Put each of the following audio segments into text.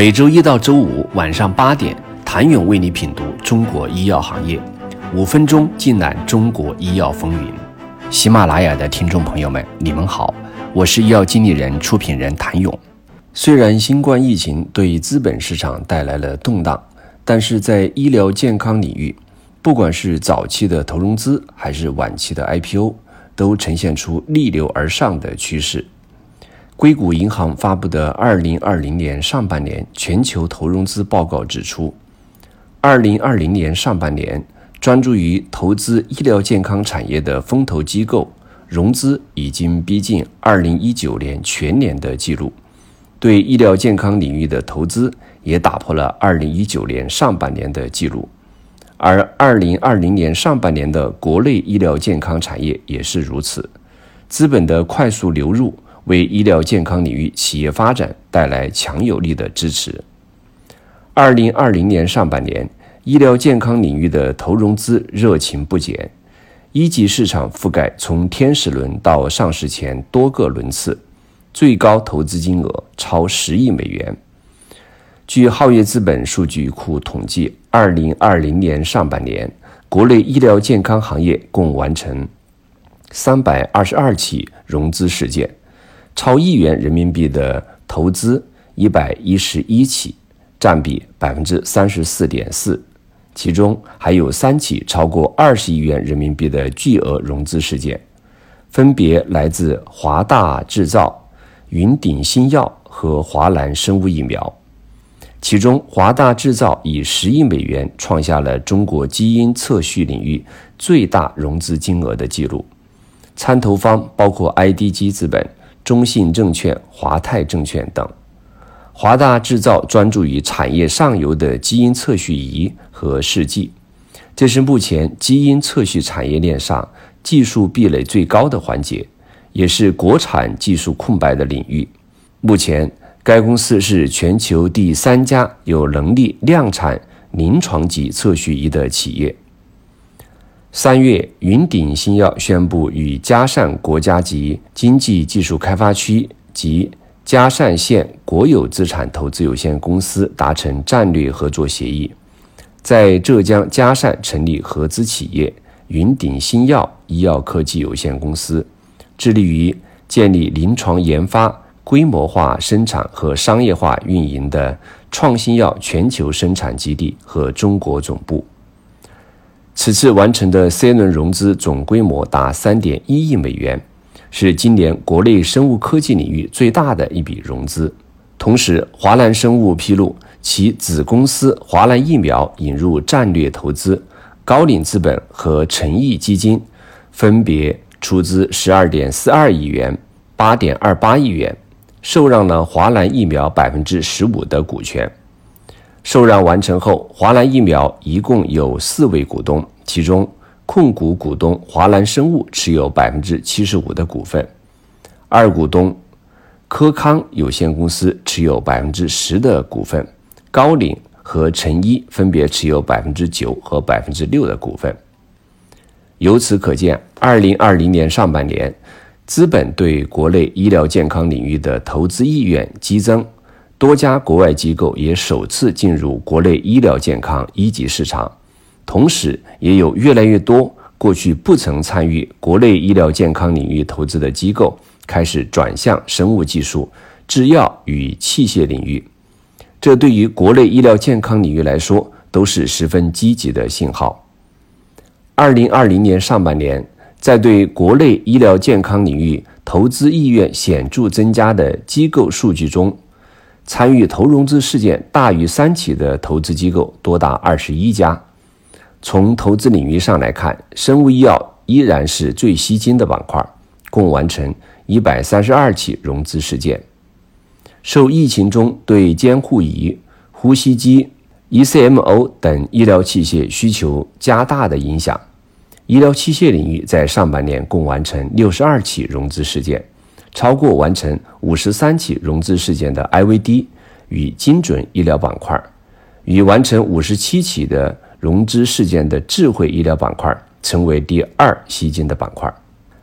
每周一到周五晚上八点，谭勇为你品读中国医药行业，五分钟尽览中国医药风云。喜马拉雅的听众朋友们，你们好，我是医药经理人、出品人谭勇。虽然新冠疫情对资本市场带来了动荡，但是在医疗健康领域，不管是早期的投融资还是晚期的 IPO，都呈现出逆流而上的趋势。硅谷银行发布的二零二零年上半年全球投融资报告指出，二零二零年上半年专注于投资医疗健康产业的风投机构融资已经逼近二零一九年全年的记录，对医疗健康领域的投资也打破了二零一九年上半年的记录，而二零二零年上半年的国内医疗健康产业也是如此，资本的快速流入。为医疗健康领域企业发展带来强有力的支持。二零二零年上半年，医疗健康领域的投融资热情不减，一级市场覆盖从天使轮到上市前多个轮次，最高投资金额超十亿美元。据皓月资本数据库统计，二零二零年上半年，国内医疗健康行业共完成三百二十二起融资事件。超亿元人民币的投资一百一十一起，占比百分之三十四点四，其中还有三起超过二十亿元人民币的巨额融资事件，分别来自华大制造、云顶新药和华兰生物疫苗。其中，华大制造以十亿美元创下了中国基因测序领域最大融资金额的记录，参投方包括 IDG 资本。中信证券、华泰证券等，华大制造专注于产业上游的基因测序仪和试剂，这是目前基因测序产业链上技术壁垒最高的环节，也是国产技术空白的领域。目前，该公司是全球第三家有能力量产临床级测序仪的企业。三月，云顶新药宣布与嘉善国家级经济技术开发区及嘉善县国有资产投资有限公司达成战略合作协议，在浙江嘉善成立合资企业云顶新药医药科技有限公司，致力于建立临床研发、规模化生产和商业化运营的创新药全球生产基地和中国总部。此次完成的 C 轮融资总规模达三点一亿美元，是今年国内生物科技领域最大的一笔融资。同时，华兰生物披露，其子公司华兰疫苗引入战略投资，高瓴资本和诚毅基金分别出资十二点四二亿元、八点二八亿元，受让了华兰疫苗百分之十五的股权。受让完成后，华兰疫苗一共有四位股东，其中控股股东华兰生物持有百分之七十五的股份，二股东科康有限公司持有百分之十的股份，高瓴和成一分别持有百分之九和百分之六的股份。由此可见，二零二零年上半年，资本对国内医疗健康领域的投资意愿激增。多家国外机构也首次进入国内医疗健康一级市场，同时也有越来越多过去不曾参与国内医疗健康领域投资的机构开始转向生物技术、制药与器械领域。这对于国内医疗健康领域来说都是十分积极的信号。二零二零年上半年，在对国内医疗健康领域投资意愿显著增加的机构数据中，参与投融资事件大于三起的投资机构多达二十一家。从投资领域上来看，生物医药依然是最吸金的板块，共完成一百三十二起融资事件。受疫情中对监护仪、呼吸机、ECMO 等医疗器械需求加大的影响，医疗器械领域在上半年共完成六十二起融资事件。超过完成五十三起融资事件的 IVD 与精准医疗板块，与完成五十七起的融资事件的智慧医疗板块成为第二吸金的板块。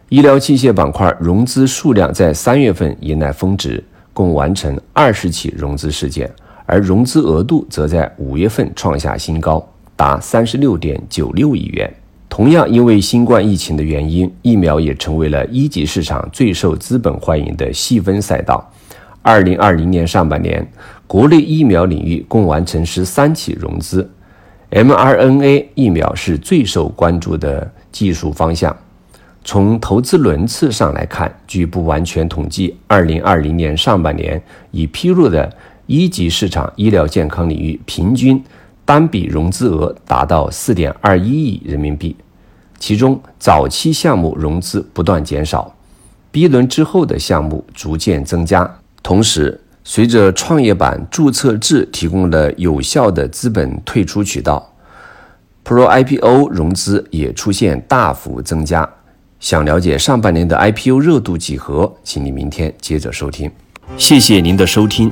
医疗器械板块融资数量在三月份迎来峰值，共完成二十起融资事件，而融资额度则在五月份创下新高，达三十六点九六亿元。同样，因为新冠疫情的原因，疫苗也成为了一级市场最受资本欢迎的细分赛道。二零二零年上半年，国内疫苗领域共完成十三起融资，mRNA 疫苗是最受关注的技术方向。从投资轮次上来看，据不完全统计，二零二零年上半年已披露的一级市场医疗健康领域平均单笔融资额达到四点二一亿人民币，其中早期项目融资不断减少，B 轮之后的项目逐渐增加。同时，随着创业板注册制提供了有效的资本退出渠道，Pro IPO 融资也出现大幅增加。想了解上半年的 IPO 热度几何，请你明天接着收听。谢谢您的收听。